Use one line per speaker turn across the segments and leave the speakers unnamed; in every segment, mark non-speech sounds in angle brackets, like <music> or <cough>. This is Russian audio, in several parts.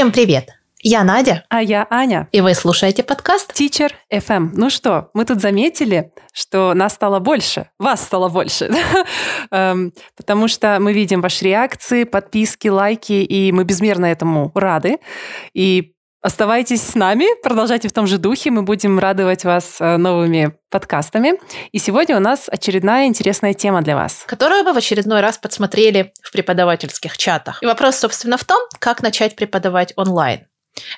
Всем привет! Я Надя.
А я Аня.
И вы слушаете подкаст
Teacher FM. Ну что, мы тут заметили, что нас стало больше, вас стало больше, <laughs> эм, потому что мы видим ваши реакции, подписки, лайки, и мы безмерно этому рады. И Оставайтесь с нами, продолжайте в том же духе, мы будем радовать вас э, новыми подкастами. И сегодня у нас очередная интересная тема для вас.
Которую вы в очередной раз подсмотрели в преподавательских чатах. И вопрос, собственно, в том, как начать преподавать онлайн.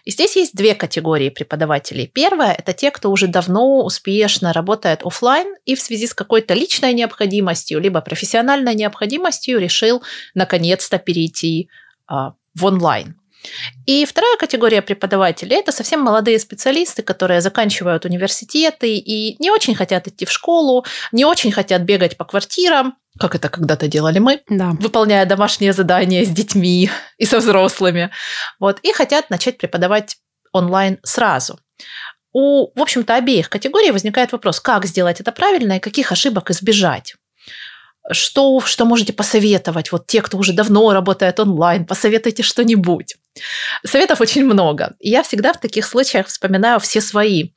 И здесь есть две категории преподавателей. Первая – это те, кто уже давно успешно работает офлайн и в связи с какой-то личной необходимостью, либо профессиональной необходимостью решил наконец-то перейти а, в онлайн. И вторая категория преподавателей – это совсем молодые специалисты, которые заканчивают университеты и не очень хотят идти в школу, не очень хотят бегать по квартирам, как это когда-то делали мы,
да.
выполняя домашние задания с детьми и со взрослыми. Вот, и хотят начать преподавать онлайн сразу. У, в общем-то, обеих категорий возникает вопрос, как сделать это правильно и каких ошибок избежать что, что можете посоветовать? Вот те, кто уже давно работает онлайн, посоветуйте что-нибудь. Советов очень много. И я всегда в таких случаях вспоминаю все свои,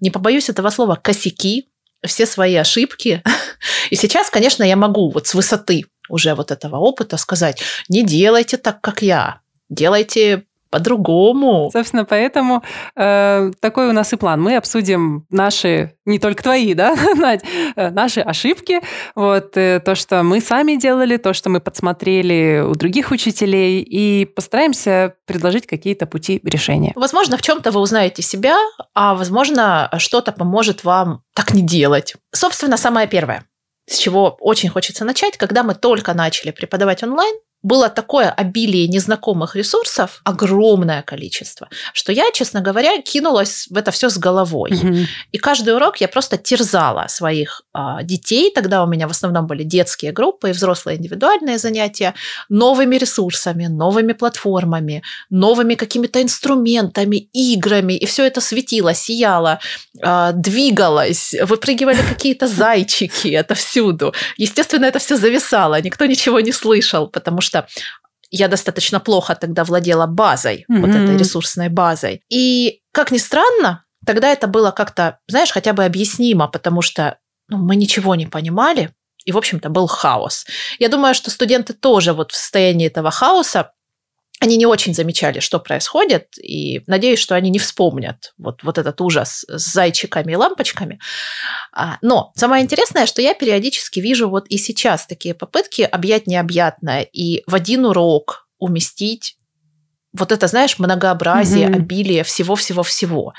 не побоюсь этого слова, косяки, все свои ошибки. <laughs> И сейчас, конечно, я могу вот с высоты уже вот этого опыта сказать, не делайте так, как я, делайте по-другому.
Собственно, поэтому э, такой у нас и план. Мы обсудим наши, не только твои, да, <laughs> Надь, э, наши ошибки, вот, э, то, что мы сами делали, то, что мы подсмотрели у других учителей, и постараемся предложить какие-то пути решения.
Возможно, в чем-то вы узнаете себя, а возможно, что-то поможет вам так не делать. Собственно, самое первое с чего очень хочется начать, когда мы только начали преподавать онлайн, было такое обилие незнакомых ресурсов, огромное количество, что я, честно говоря, кинулась в это все с головой. Угу. И каждый урок я просто терзала своих а, детей. Тогда у меня в основном были детские группы и взрослые индивидуальные занятия новыми ресурсами, новыми платформами, новыми какими-то инструментами, играми. И все это светило, сияло, а, двигалось, выпрыгивали какие-то зайчики отовсюду. Естественно, это все зависало, никто ничего не слышал, потому что что я достаточно плохо тогда владела базой, mm-hmm. вот этой ресурсной базой. И, как ни странно, тогда это было как-то, знаешь, хотя бы объяснимо, потому что ну, мы ничего не понимали, и, в общем-то, был хаос. Я думаю, что студенты тоже вот в состоянии этого хаоса они не очень замечали, что происходит, и надеюсь, что они не вспомнят вот, вот этот ужас с зайчиками и лампочками. А, но самое интересное, что я периодически вижу вот и сейчас такие попытки объять необъятное и в один урок уместить вот это, знаешь, многообразие, mm-hmm. обилие всего-всего-всего.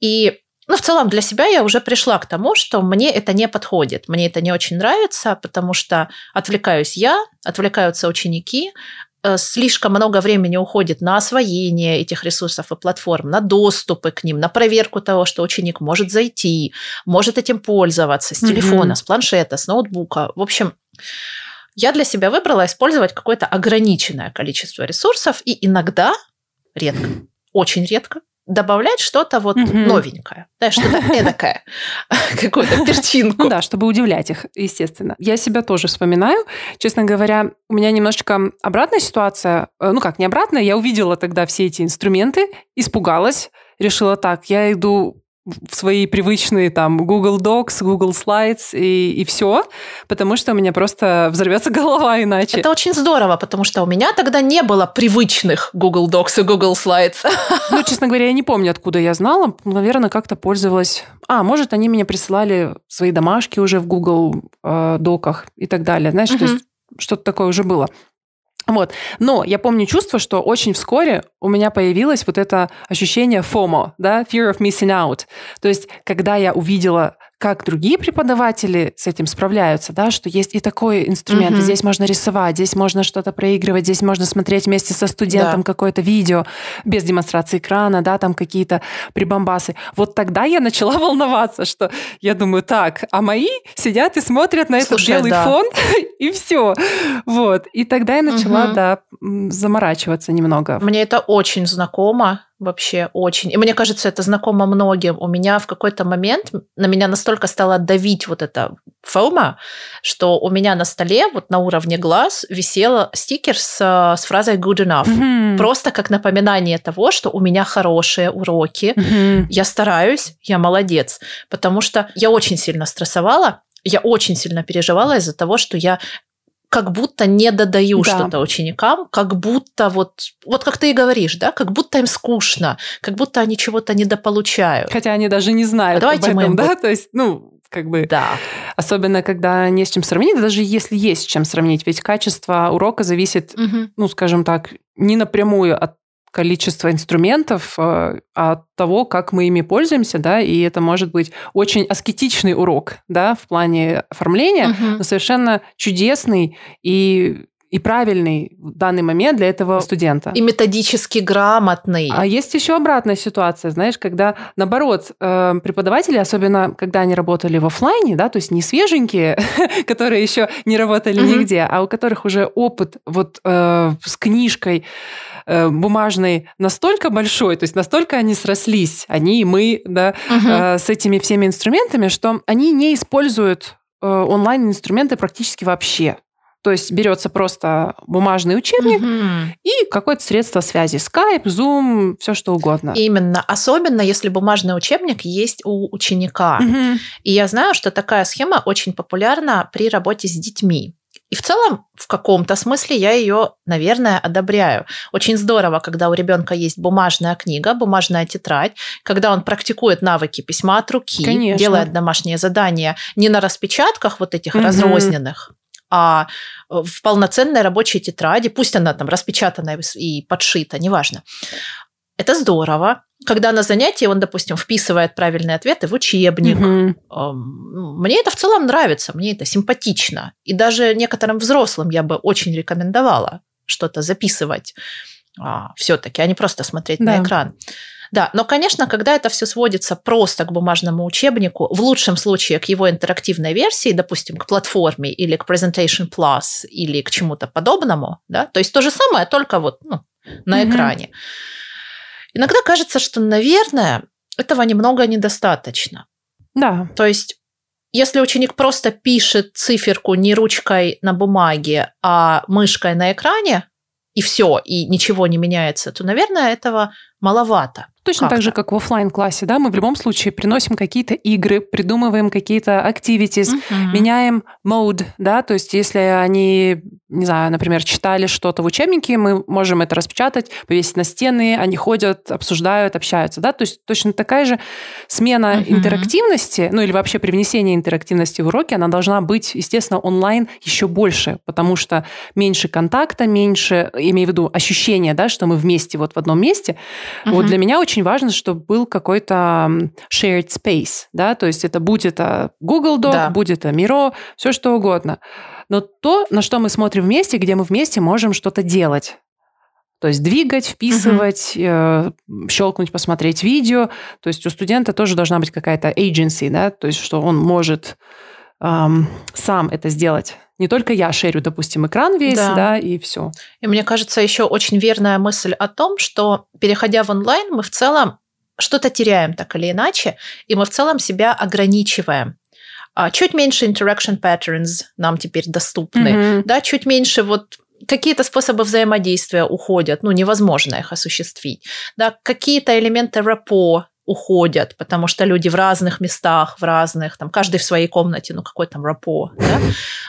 И ну, в целом для себя я уже пришла к тому, что мне это не подходит. Мне это не очень нравится, потому что отвлекаюсь я, отвлекаются ученики, слишком много времени уходит на освоение этих ресурсов и платформ, на доступы к ним, на проверку того, что ученик может зайти, может этим пользоваться с телефона, mm-hmm. с планшета, с ноутбука. В общем, я для себя выбрала использовать какое-то ограниченное количество ресурсов и иногда, редко, очень редко, добавлять что-то вот угу. новенькое, да, что-то <laughs> эдакое, какую-то перчинку.
Ну да, чтобы удивлять их, естественно. Я себя тоже вспоминаю. Честно говоря, у меня немножечко обратная ситуация. Э, ну как, не обратная, я увидела тогда все эти инструменты, испугалась, решила так, я иду в свои привычные там Google Docs, Google Slides и, и все, потому что у меня просто взорвется <laughs> голова иначе.
Это очень здорово, потому что у меня тогда не было привычных Google Docs и Google Slides. <laughs>
Ну, честно говоря, я не помню, откуда я знала. Наверное, как-то пользовалась. А, может, они мне присылали свои домашки уже в Google э, доках и так далее. Знаешь, угу. то есть что-то такое уже было. Вот. Но я помню чувство, что очень вскоре у меня появилось вот это ощущение FOMO, да, fear of missing out. То есть, когда я увидела как другие преподаватели с этим справляются, да, что есть и такой инструмент, угу. здесь можно рисовать, здесь можно что-то проигрывать, здесь можно смотреть вместе со студентом да. какое-то видео без демонстрации экрана, да, там какие-то прибамбасы. Вот тогда я начала <laughs> волноваться, что я думаю, так, а мои сидят и смотрят на Слушай, этот белый да. фон, <laughs> и все. Вот. И тогда я начала, угу. да, заморачиваться немного.
Мне это очень знакомо. Вообще очень. И мне кажется, это знакомо многим. У меня в какой-то момент на меня настолько стало давить вот это фома, что у меня на столе вот на уровне глаз висел стикер с, с фразой good enough. Mm-hmm. Просто как напоминание того, что у меня хорошие уроки, mm-hmm. я стараюсь, я молодец. Потому что я очень сильно стрессовала, я очень сильно переживала из-за того, что я как будто не додаю да. что-то ученикам, как будто вот, вот как ты и говоришь, да, как будто им скучно, как будто они чего-то недополучают.
Хотя они даже не знают а об этом, мы да, то есть, ну, как бы,
да.
особенно когда не с чем сравнить, даже если есть с чем сравнить, ведь качество урока зависит, угу. ну, скажем так, не напрямую от количество инструментов э, от того, как мы ими пользуемся, да, и это может быть очень аскетичный урок, да, в плане оформления, угу. но совершенно чудесный и и правильный в данный момент для этого студента.
И методически грамотный.
А есть еще обратная ситуация, знаешь, когда, наоборот, э, преподаватели, особенно когда они работали в офлайне, да, то есть не свеженькие, <laughs> которые еще не работали нигде, а у которых уже опыт вот э, с книжкой, Э, бумажной настолько большой, то есть настолько они срослись, они и мы, да, угу. с этими всеми инструментами, что они не используют э, онлайн-инструменты практически вообще. То есть берется просто бумажный учебник угу. и какое-то средство связи. Skype, Zoom, все что угодно.
Именно. Особенно, если бумажный учебник есть у ученика. Угу. И я знаю, что такая схема очень популярна при работе с детьми. И в целом, в каком-то смысле я ее, наверное, одобряю. Очень здорово, когда у ребенка есть бумажная книга, бумажная тетрадь, когда он практикует навыки письма от руки, Конечно. делает домашние задания не на распечатках вот этих угу. разрозненных, а в полноценной рабочей тетради, пусть она там распечатана и подшита, неважно. Это здорово. Когда на занятии он, допустим, вписывает правильные ответы в учебник. Угу. Мне это в целом нравится, мне это симпатично. И даже некоторым взрослым я бы очень рекомендовала что-то записывать а, все-таки, а не просто смотреть да. на экран. Да, но, конечно, когда это все сводится просто к бумажному учебнику, в лучшем случае к его интерактивной версии, допустим, к платформе или к Presentation Plus или к чему-то подобному, да, то есть то же самое, только вот ну, на угу. экране. Иногда кажется, что, наверное, этого немного недостаточно.
Да.
То есть если ученик просто пишет циферку не ручкой на бумаге, а мышкой на экране, и все, и ничего не меняется, то, наверное, этого маловато.
Точно так же, как в офлайн классе да, мы в любом случае приносим какие-то игры, придумываем какие-то activities, uh-huh. меняем mode, да, то есть если они, не знаю, например, читали что-то в учебнике, мы можем это распечатать, повесить на стены, они ходят, обсуждают, общаются, да, то есть точно такая же смена uh-huh. интерактивности, ну или вообще привнесение интерактивности в уроки, она должна быть, естественно, онлайн еще больше, потому что меньше контакта, меньше, имею в виду ощущения, да, что мы вместе вот в одном месте. Uh-huh. Вот для меня очень очень важно, чтобы был какой-то shared space, да, то есть это будь это Google Doc, да. будь это Miro, все что угодно. Но то, на что мы смотрим вместе, где мы вместе можем что-то делать. То есть двигать, вписывать, uh-huh. э, щелкнуть, посмотреть видео. То есть у студента тоже должна быть какая-то agency, да, то есть что он может эм, сам это сделать. Не только я шерю, допустим, экран весь, да, да и все.
И мне кажется, еще очень верная мысль о том, что переходя в онлайн, мы в целом что-то теряем так или иначе, и мы в целом себя ограничиваем. А чуть меньше interaction patterns нам теперь доступны, mm-hmm. да, чуть меньше вот какие-то способы взаимодействия уходят, ну, невозможно их осуществить. Да, какие-то элементы рапо уходят, потому что люди в разных местах, в разных, там, каждый в своей комнате, ну, какой там рапо, да?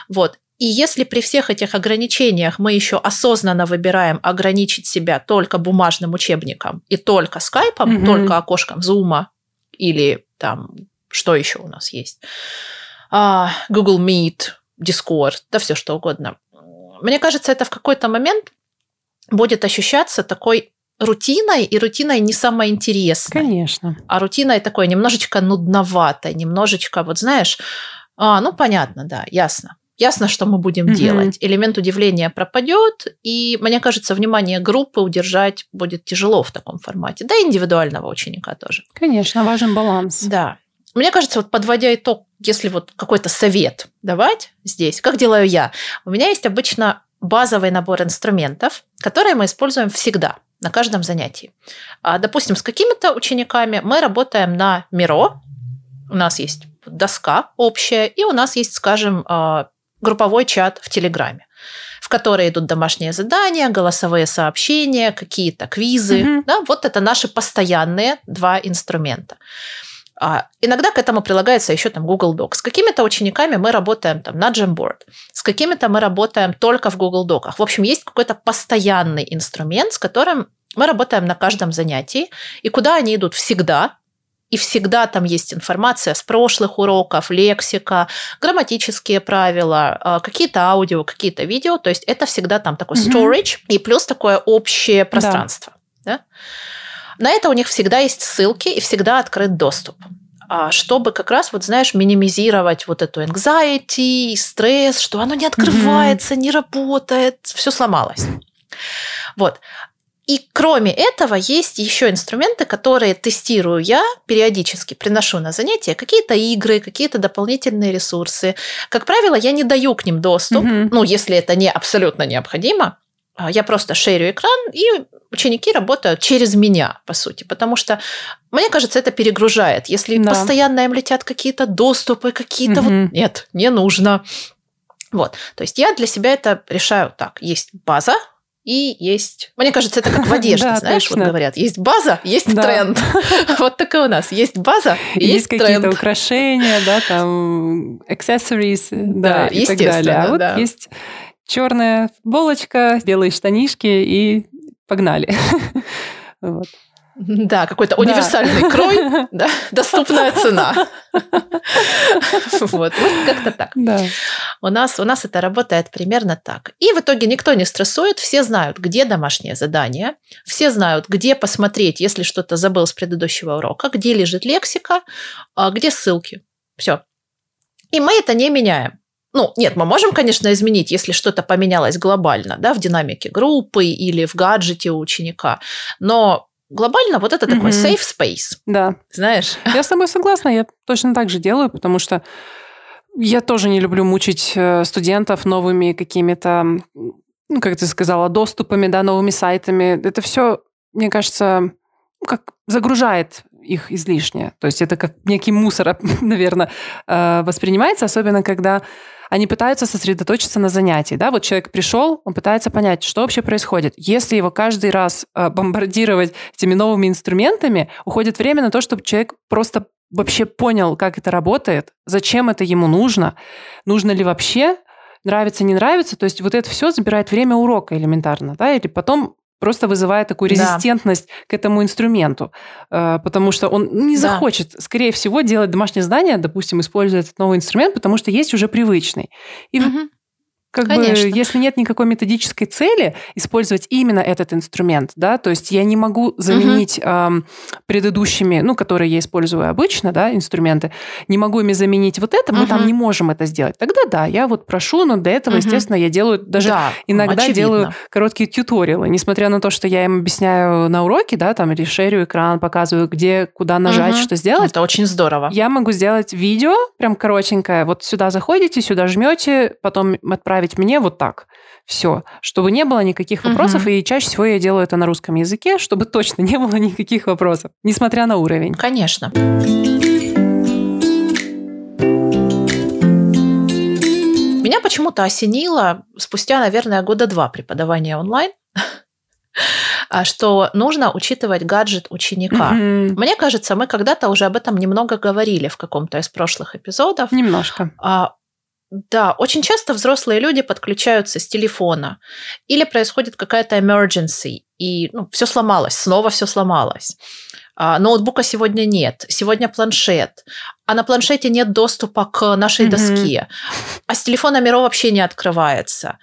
Вот. И если при всех этих ограничениях мы еще осознанно выбираем ограничить себя только бумажным учебником и только скайпом, mm-hmm. только окошком зума или там, что еще у нас есть, а, Google Meet, Discord, да все что угодно. Мне кажется, это в какой-то момент будет ощущаться такой рутиной, и рутиной не самое интересное.
Конечно.
А рутиной такой немножечко нудноватой, немножечко, вот знаешь, а, ну понятно, да, ясно. Ясно, что мы будем угу. делать. Элемент удивления пропадет, и мне кажется, внимание группы удержать будет тяжело в таком формате. Да, индивидуального ученика тоже.
Конечно, важен баланс.
Да. Мне кажется, вот подводя итог, если вот какой-то совет давать здесь, как делаю я, у меня есть обычно базовый набор инструментов, которые мы используем всегда. На каждом занятии. А, допустим, с какими-то учениками мы работаем на Миро, у нас есть доска общая, и у нас есть, скажем, а, групповой чат в Телеграме в который идут домашние задания, голосовые сообщения, какие-то квизы. Mm-hmm. Да, вот это наши постоянные два инструмента. А иногда к этому прилагается еще там Google Docs. С какими-то учениками мы работаем там на Jamboard, с какими-то мы работаем только в Google Docs. В общем, есть какой-то постоянный инструмент, с которым мы работаем на каждом занятии, и куда они идут всегда, и всегда там есть информация с прошлых уроков, лексика, грамматические правила, а, какие-то аудио, какие-то видео. То есть это всегда там такой storage mm-hmm. и плюс такое общее пространство. Да. Да? На это у них всегда есть ссылки и всегда открыт доступ а, чтобы как раз, вот знаешь, минимизировать вот эту anxiety, стресс, что оно не открывается, mm-hmm. не работает, все сломалось. Вот. И кроме этого есть еще инструменты, которые тестирую я периодически, приношу на занятия какие-то игры, какие-то дополнительные ресурсы. Как правило, я не даю к ним доступ, mm-hmm. ну, если это не абсолютно необходимо. А, я просто шерю экран, и ученики работают через меня, по сути, потому что, мне кажется, это перегружает. Если да. постоянно им летят какие-то доступы, какие-то угу. вот... Нет, не нужно. Вот, то есть я для себя это решаю так. Есть база, и есть... Мне кажется, это как в <laughs> одежде, знаешь, вот говорят, есть база, есть тренд. <laughs> Вот такая у нас. Есть база, есть
какие-то украшения, да, там, accessories, да, и так далее. А вот есть черная футболочка, белые штанишки и погнали. <laughs>
Вот. Да, какой-то универсальный да. крой, <laughs> да, доступная цена. <laughs> Вот, вот как-то так. Да. У, нас, у нас это работает примерно так. И в итоге никто не стрессует, все знают, где домашнее задание, все знают, где посмотреть, если что-то забыл с предыдущего урока, где лежит лексика, а где ссылки. Все. И мы это не меняем. Ну, нет, мы можем, конечно, изменить, если что-то поменялось глобально, да, в динамике группы или в гаджете у ученика, но глобально вот это mm-hmm. такой safe space.
Да.
Знаешь? <laughs>
Я с тобой согласна, я точно так же делаю, потому что я тоже не люблю мучить э, студентов новыми какими-то, ну, как ты сказала, доступами, да, новыми сайтами. Это все, мне кажется, как загружает их излишне. То есть это как некий мусор, <laughs> наверное, э, воспринимается, особенно когда они пытаются сосредоточиться на занятии. Да? Вот человек пришел, он пытается понять, что вообще происходит. Если его каждый раз э, бомбардировать этими новыми инструментами, уходит время на то, чтобы человек просто вообще понял, как это работает, зачем это ему нужно, нужно ли вообще, нравится, не нравится. То есть вот это все забирает время урока элементарно, да, или потом просто вызывает такую резистентность да. к этому инструменту, э, потому что он не захочет, да. скорее всего, делать домашнее задание, допустим, используя этот новый инструмент, потому что есть уже привычный. И угу. Как Конечно. бы, если нет никакой методической цели использовать именно этот инструмент, да, то есть я не могу заменить угу. эм, предыдущими, ну, которые я использую обычно, да, инструменты, не могу ими заменить вот это, мы угу. там не можем это сделать. Тогда да, я вот прошу, но для этого, угу. естественно, я делаю даже да, иногда очевидно. делаю короткие тьюториалы, несмотря на то, что я им объясняю на уроке, да, там или шерю экран, показываю, где, куда нажать, угу. что сделать.
Это очень здорово.
Я могу сделать видео, прям коротенькое, вот сюда заходите, сюда жмете, потом отправить отправить мне вот так. Все, чтобы не было никаких вопросов, угу. и чаще всего я делаю это на русском языке, чтобы точно не было никаких вопросов, несмотря на уровень.
Конечно. Меня почему-то осенило спустя, наверное, года два преподавания онлайн, <laughs> а что нужно учитывать гаджет ученика. Mm-hmm. Мне кажется, мы когда-то уже об этом немного говорили в каком-то из прошлых эпизодов.
Немножко.
А, да, очень часто взрослые люди подключаются с телефона или происходит какая-то emergency, и ну, все сломалось, снова все сломалось. А, ноутбука сегодня нет, сегодня планшет, а на планшете нет доступа к нашей mm-hmm. доске, а с телефона Миро вообще не открывается.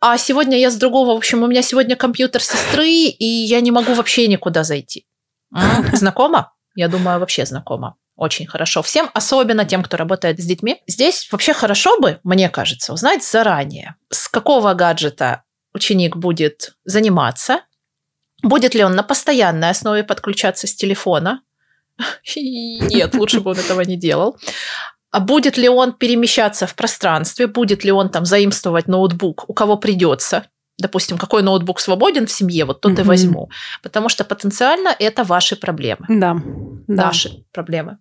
А сегодня я с другого, в общем, у меня сегодня компьютер сестры, и я не могу вообще никуда зайти. <laughs> Знакомо? Я думаю, вообще знакомо очень хорошо всем, особенно тем, кто работает с детьми. Здесь вообще хорошо бы, мне кажется, узнать заранее, с какого гаджета ученик будет заниматься, будет ли он на постоянной основе подключаться с телефона. <laughs> Нет, лучше бы он этого не делал. А будет ли он перемещаться в пространстве, будет ли он там заимствовать ноутбук, у кого придется, допустим, какой ноутбук свободен в семье, вот тот mm-hmm. и возьму. Потому что потенциально это ваши проблемы.
Да.
Наши да. проблемы.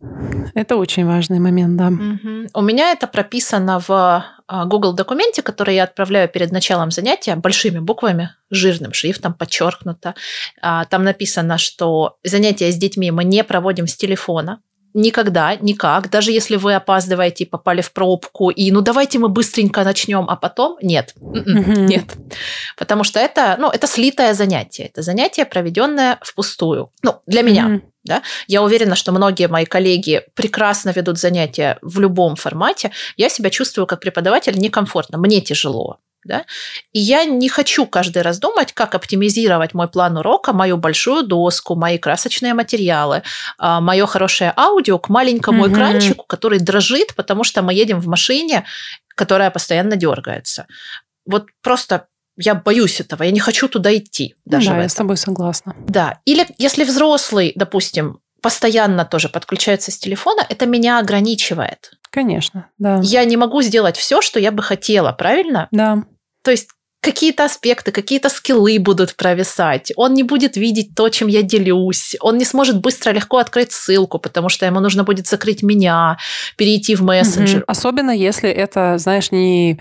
Это очень важный момент, да.
Mm-hmm. У меня это прописано в а, Google документе, который я отправляю перед началом занятия большими буквами, жирным шрифтом подчеркнуто. А, там написано, что занятия с детьми мы не проводим с телефона, никогда, никак, даже если вы опаздываете и попали в пробку, и ну давайте мы быстренько начнем, а потом нет, mm-hmm. нет, потому что это, ну, это слитое занятие, это занятие, проведенное впустую, ну, для меня. Mm-hmm. Да? Я уверена, что многие мои коллеги прекрасно ведут занятия в любом формате. Я себя чувствую как преподаватель некомфортно, мне тяжело. Да? И я не хочу каждый раз думать, как оптимизировать мой план урока, мою большую доску, мои красочные материалы, а, мое хорошее аудио к маленькому mm-hmm. экранчику, который дрожит, потому что мы едем в машине, которая постоянно дергается. Вот просто я боюсь этого, я не хочу туда идти. Даже
да, я с тобой согласна.
Да. Или если взрослый, допустим, постоянно тоже подключается с телефона, это меня ограничивает.
Конечно, да.
Я не могу сделать все, что я бы хотела, правильно?
Да.
То есть какие-то аспекты, какие-то скиллы будут провисать. Он не будет видеть то, чем я делюсь. Он не сможет быстро, легко открыть ссылку, потому что ему нужно будет закрыть меня, перейти в мессенджер.
Угу. Особенно если это, знаешь, не,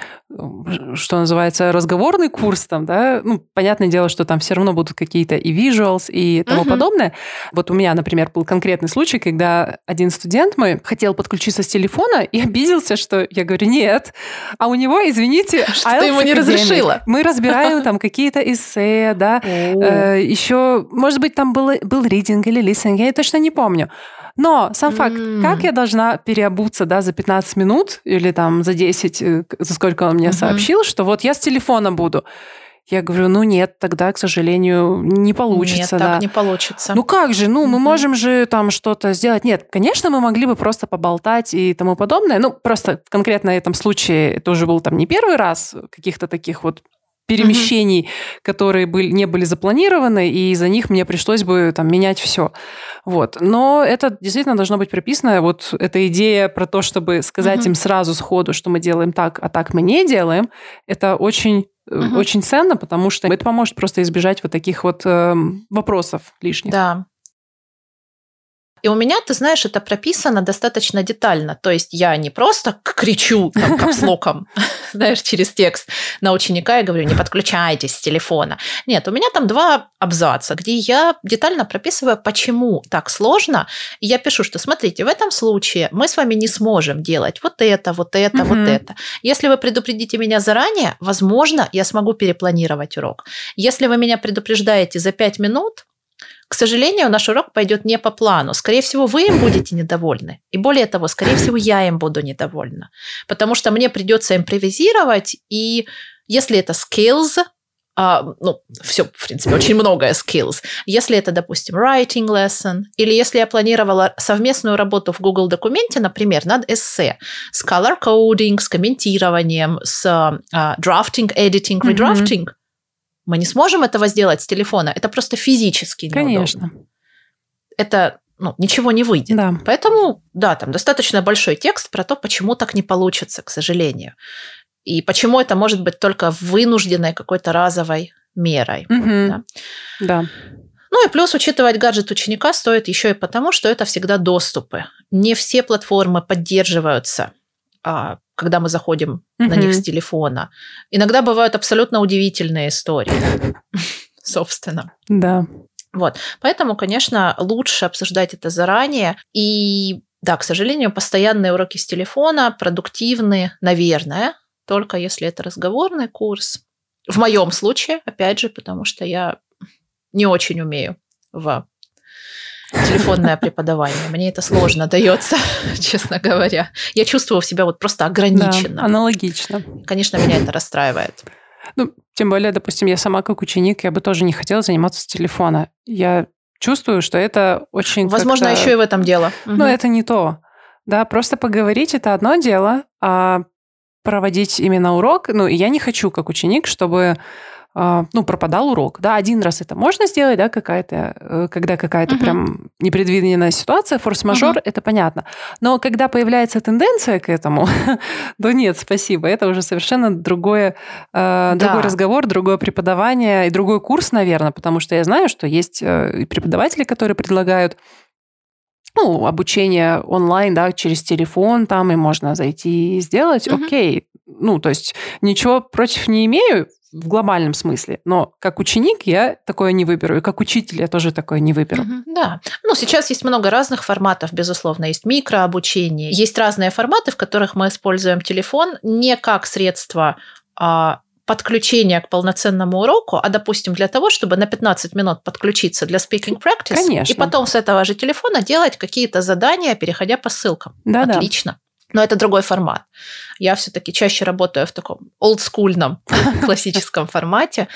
что называется, разговорный курс там, да, ну, понятное дело, что там все равно будут какие-то и visuals, и тому угу. подобное. Вот у меня, например, был конкретный случай, когда один студент мой хотел подключиться с телефона и <laughs> обиделся, что я говорю, нет, а у него, извините, <laughs>
что ты ему не разрешила
мы разбираем там <laughs> какие-то эссе, да, э, еще, может быть, там был, был ридинг или листинг, я точно не помню. Но сам факт, mm. как я должна переобуться, да, за 15 минут или там за 10, э, за сколько он мне mm-hmm. сообщил, что вот я с телефона буду. Я говорю, ну нет, тогда, к сожалению, не получится.
Нет,
да.
так не получится.
Ну как же, ну мы можем же там что-то сделать. Нет, конечно, мы могли бы просто поболтать и тому подобное. Ну просто конкретно в этом случае это уже был там не первый раз каких-то таких вот перемещений, угу. которые были, не были запланированы, и из-за них мне пришлось бы там менять все. Вот. Но это действительно должно быть прописано. Вот эта идея про то, чтобы сказать угу. им сразу сходу, что мы делаем так, а так мы не делаем, это очень угу. очень ценно, потому что это поможет просто избежать вот таких вот э, вопросов лишних.
Да, и у меня, ты знаешь, это прописано достаточно детально. То есть я не просто кричу там, капслоком, <laughs> знаешь, через текст на ученика и говорю, не подключайтесь с телефона. Нет, у меня там два абзаца, где я детально прописываю, почему так сложно. И я пишу, что смотрите, в этом случае мы с вами не сможем делать вот это, вот это, угу. вот это. Если вы предупредите меня заранее, возможно, я смогу перепланировать урок. Если вы меня предупреждаете за пять минут, к сожалению, наш урок пойдет не по плану. Скорее всего, вы им будете недовольны. И более того, скорее всего, я им буду недовольна. Потому что мне придется импровизировать, и если это skills, а, ну, все, в принципе, очень многое skills. Если это, допустим, writing lesson, или если я планировала совместную работу в Google документе, например, над эссе, с color coding, с комментированием, с uh, drafting, editing, redrafting, mm-hmm мы не сможем этого сделать с телефона. Это просто физически неудобно.
Конечно.
Это ну, ничего не выйдет.
Да.
Поэтому, да, там достаточно большой текст про то, почему так не получится, к сожалению. И почему это может быть только вынужденной какой-то разовой мерой.
Угу. Да? да.
Ну и плюс учитывать гаджет ученика стоит еще и потому, что это всегда доступы. Не все платформы поддерживаются когда мы заходим угу. на них с телефона. Иногда бывают абсолютно удивительные истории, <laughs> собственно.
Да.
Вот. Поэтому, конечно, лучше обсуждать это заранее. И да, к сожалению, постоянные уроки с телефона продуктивны, наверное, только если это разговорный курс. В моем случае, опять же, потому что я не очень умею в телефонное преподавание. Мне это сложно дается, <laughs> честно говоря. Я чувствую себя вот просто ограниченно.
Да, аналогично.
Конечно, меня это расстраивает.
Ну, тем более, допустим, я сама как ученик, я бы тоже не хотела заниматься с телефона. Я чувствую, что это очень...
Возможно, еще и в этом дело.
Но угу. это не то. Да, просто поговорить это одно дело, а проводить именно урок, ну, я не хочу как ученик, чтобы ну, пропадал урок. Да, один раз это можно сделать, да, какая-то, э, когда какая-то uh-huh. прям непредвиденная ситуация, форс-мажор, uh-huh. это понятно. Но когда появляется тенденция к этому, <laughs> то нет, спасибо, это уже совершенно другое, да. другой разговор, другое преподавание и другой курс, наверное, потому что я знаю, что есть и преподаватели, которые предлагают ну, обучение онлайн, да, через телефон там, и можно зайти и сделать, угу. окей. Ну, то есть ничего против не имею в глобальном смысле, но как ученик я такое не выберу, и как учитель я тоже такое не выберу.
Угу, да. Ну, сейчас есть много разных форматов, безусловно. Есть микрообучение, есть разные форматы, в которых мы используем телефон не как средство а, подключения к полноценному уроку, а, допустим, для того, чтобы на 15 минут подключиться для speaking practice,
Конечно.
и потом с этого же телефона делать какие-то задания, переходя по ссылкам.
Да,
Отлично. Но это другой формат. Я все-таки чаще работаю в таком олдскульном <laughs> классическом формате.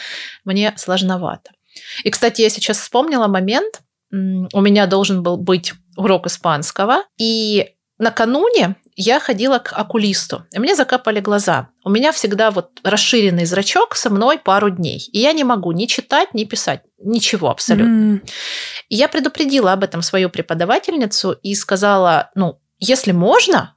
Мне сложновато. И, кстати, я сейчас вспомнила момент. У меня должен был быть урок испанского, и накануне я ходила к окулисту, и мне закапали глаза. У меня всегда вот расширенный зрачок со мной пару дней, и я не могу ни читать, ни писать, ничего абсолютно. Mm. И я предупредила об этом свою преподавательницу и сказала, ну, если можно,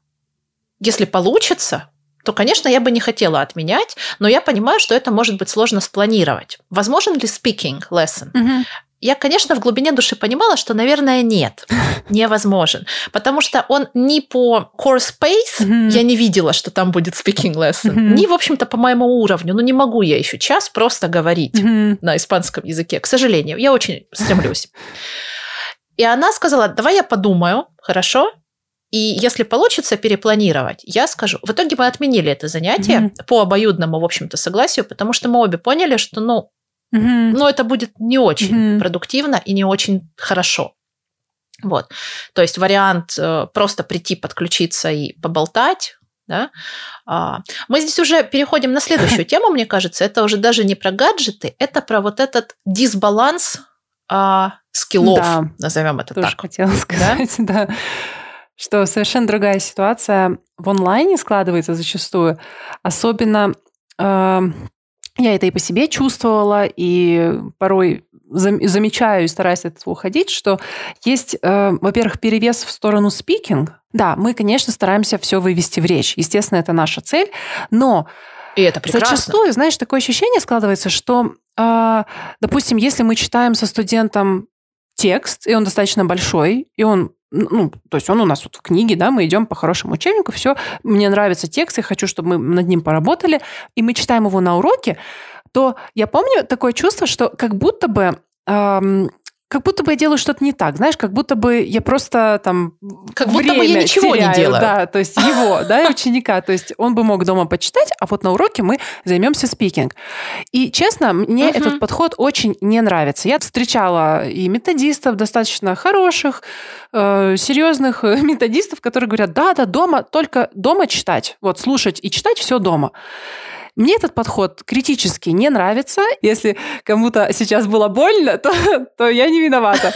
если получится, то, конечно, я бы не хотела отменять, но я понимаю, что это может быть сложно спланировать. Возможен ли speaking lesson? Mm-hmm. Я, конечно, в глубине души понимала, что, наверное, нет, <laughs> невозможен. Потому что он ни по course pace, mm-hmm. я не видела, что там будет speaking lesson, mm-hmm. ни, в общем-то, по моему уровню. Ну, не могу я еще час просто говорить mm-hmm. на испанском языке. К сожалению, я очень стремлюсь. И она сказала, давай я подумаю, хорошо, и если получится перепланировать, я скажу. В итоге мы отменили это занятие mm-hmm. по обоюдному, в общем-то, согласию, потому что мы обе поняли, что, ну, Угу. Но это будет не очень угу. продуктивно и не очень хорошо. Вот. То есть вариант э, просто прийти, подключиться и поболтать. Да? А, мы здесь уже переходим на следующую тему, мне кажется. Это уже даже не про гаджеты, это про вот этот дисбаланс а, скиллов, да, назовем это
тоже
так.
хотела сказать, <laughs> да? да. Что совершенно другая ситуация в онлайне складывается зачастую, особенно э, я это и по себе чувствовала, и порой замечаю и стараюсь от этого уходить, что есть, э, во-первых, перевес в сторону спикинг. Да, мы, конечно, стараемся все вывести в речь. Естественно, это наша цель, но
и это прекрасно.
Зачастую, знаешь, такое ощущение складывается, что, э, допустим, если мы читаем со студентом текст, и он достаточно большой, и он ну, то есть он у нас вот в книге, да, мы идем по хорошему учебнику, все, мне нравится текст, я хочу, чтобы мы над ним поработали, и мы читаем его на уроке, то я помню такое чувство, что как будто бы эм, как будто бы я делаю что-то не так, знаешь, как будто бы я просто там
Как будто бы я ничего
теряю,
не делаю.
Да, то есть его, <laughs> да, ученика. То есть он бы мог дома почитать, а вот на уроке мы займемся спикинг. И, честно, мне uh-huh. этот подход очень не нравится. Я встречала и методистов достаточно хороших, э, серьезных <laughs> методистов, которые говорят, да, да, дома, только дома читать. Вот, слушать и читать все дома. Мне этот подход критически не нравится. Если кому-то сейчас было больно, <laughs> то, то я не виновата.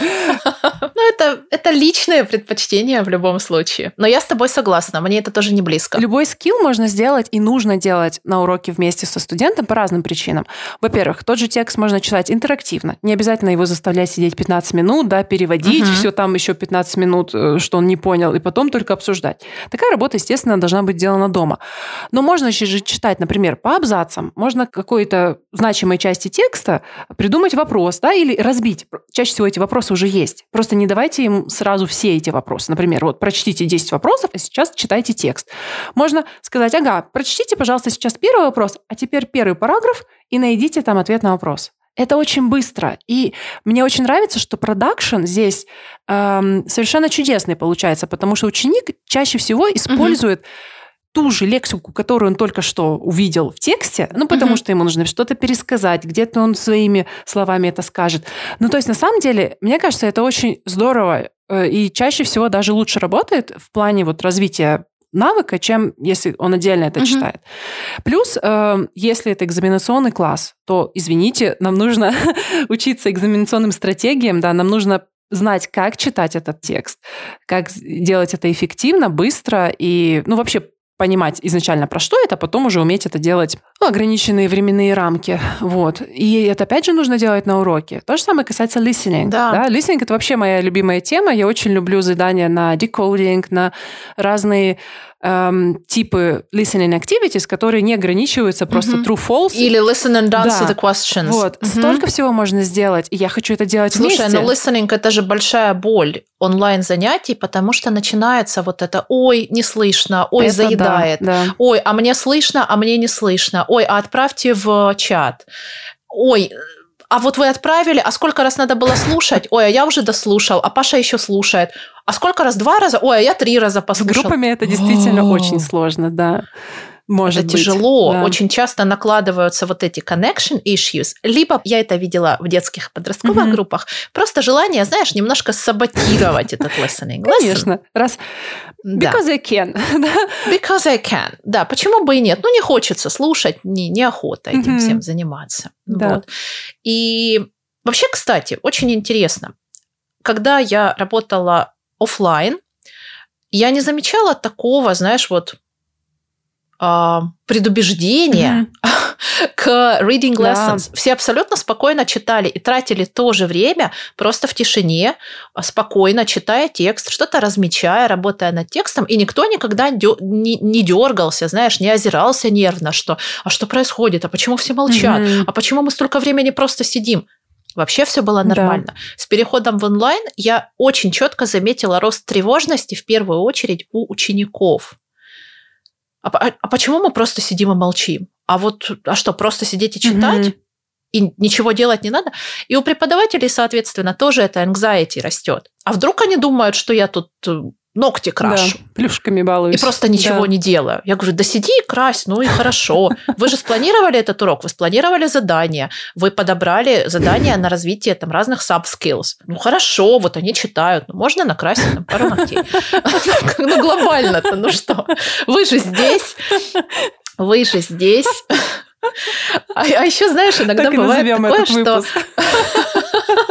Это, это личное предпочтение в любом случае. Но я с тобой согласна, мне это тоже не близко.
Любой скилл можно сделать и нужно делать на уроке вместе со студентом по разным причинам. Во-первых, тот же текст можно читать интерактивно. Не обязательно его заставлять сидеть 15 минут, да, переводить, угу. все там еще 15 минут, э, что он не понял, и потом только обсуждать. Такая работа, естественно, должна быть сделана дома. Но можно же читать, например, по абзацам. Можно какой-то значимой части текста придумать вопрос, да, или разбить. Чаще всего эти вопросы уже есть. Просто не давайте им сразу все эти вопросы. Например, вот прочтите 10 вопросов, а сейчас читайте текст. Можно сказать, ага, прочтите, пожалуйста, сейчас первый вопрос, а теперь первый параграф и найдите там ответ на вопрос. Это очень быстро. И мне очень нравится, что продакшн здесь эм, совершенно чудесный получается, потому что ученик чаще всего использует угу ту же лексику, которую он только что увидел в тексте, ну, потому угу. что ему нужно что-то пересказать, где-то он своими словами это скажет. Ну, то есть, на самом деле, мне кажется, это очень здорово э, и чаще всего даже лучше работает в плане вот развития навыка, чем если он отдельно это угу. читает. Плюс, э, если это экзаменационный класс, то, извините, нам нужно <laughs> учиться экзаменационным стратегиям, да, нам нужно знать, как читать этот текст, как делать это эффективно, быстро и, ну, вообще понимать изначально, про что это, а потом уже уметь это делать в ограниченные временные рамки. Вот. И это, опять же, нужно делать на уроке. То же самое касается listening.
Да.
да. Listening — это вообще моя любимая тема. Я очень люблю задания на decoding, на разные эм, типы listening activities, которые не ограничиваются просто
Мгм.
true-false.
Или listen and answer
Да.
the questions.
Вот.
Мгм.
Столько всего можно сделать, и я хочу это делать
Слушай,
вместе.
ну listening это же большая боль онлайн-занятий, потому что начинается вот это «Ой, не слышно», «Ой,
Это
заедает»,
да, да.
«Ой, а мне слышно, а мне не слышно», «Ой, а отправьте в чат», «Ой, а вот вы отправили, а сколько раз надо было слушать? Ой, а я уже дослушал, а Паша еще слушает. А сколько раз? Два раза? Ой, а я три раза
С
послушал.
группами это действительно
О. <gasps>
очень сложно, да. Может
это
быть.
тяжело.
Да.
Очень часто накладываются вот эти connection issues. Либо я это видела в детских и подростковых
Мгм.
группах. Просто желание, знаешь, немножко саботировать этот listening. Listen.
Конечно. Раз.
Да.
Because I can. <laughs> да.
Because I can. Да, почему бы и нет? Ну, не хочется слушать, не, неохота этим всем заниматься.
Да.
Вот. И вообще, кстати, очень интересно. Когда я работала оффлайн, я не замечала такого, знаешь, вот а, предубеждения <laughs> к reading lessons. Все абсолютно спокойно читали и тратили то же время просто в тишине, а, спокойно читая текст, что-то размечая, работая над текстом, и никто никогда не, дергался, знаешь, не озирался нервно, что «а что происходит? А почему все молчат?
Мгм.
А почему мы столько времени просто сидим?» Вообще все было
Да.
нормально. С переходом в онлайн я очень четко заметила рост тревожности в первую очередь у учеников. А, по- а почему мы просто сидим и молчим? А вот, а что, просто сидеть и читать?
Мгм.
И ничего делать не надо? И у преподавателей, соответственно, тоже это anxiety растет. А вдруг они думают, что я тут э, ногти крашу?
Да, плюшками балуюсь.
И просто ничего
Да.
не делаю. Я говорю, да сиди и крась, ну и хорошо. <laughs> Вы же спланировали этот урок, вы спланировали задание, вы подобрали задания на развитие там разных sub-skills. Ну хорошо, вот они читают, ну можно накрасить там пару ногтей. <laughs> Ну глобально-то, ну что? Вы же здесь, вы же здесь. А, а еще, знаешь, иногда
Так
бывает такое, что. <laughs>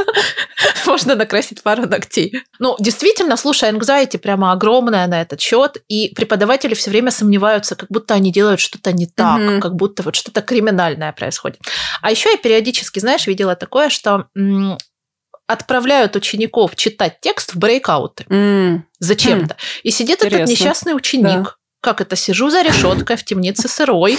<laughs> можно накрасить пару ногтей. Ну, действительно, слушай, anxiety прямо огромная на этот счет, и преподаватели все время сомневаются, как будто они делают что-то не так,
Мгм.
как будто вот что-то криминальное происходит. А еще я периодически, знаешь, видела такое, что м, отправляют учеников читать текст в брейкауты
М,
зачем-то. И сидит этот
Интересно.
несчастный ученик.
Да.
Как это? Сижу за решеткой в темнице сырой.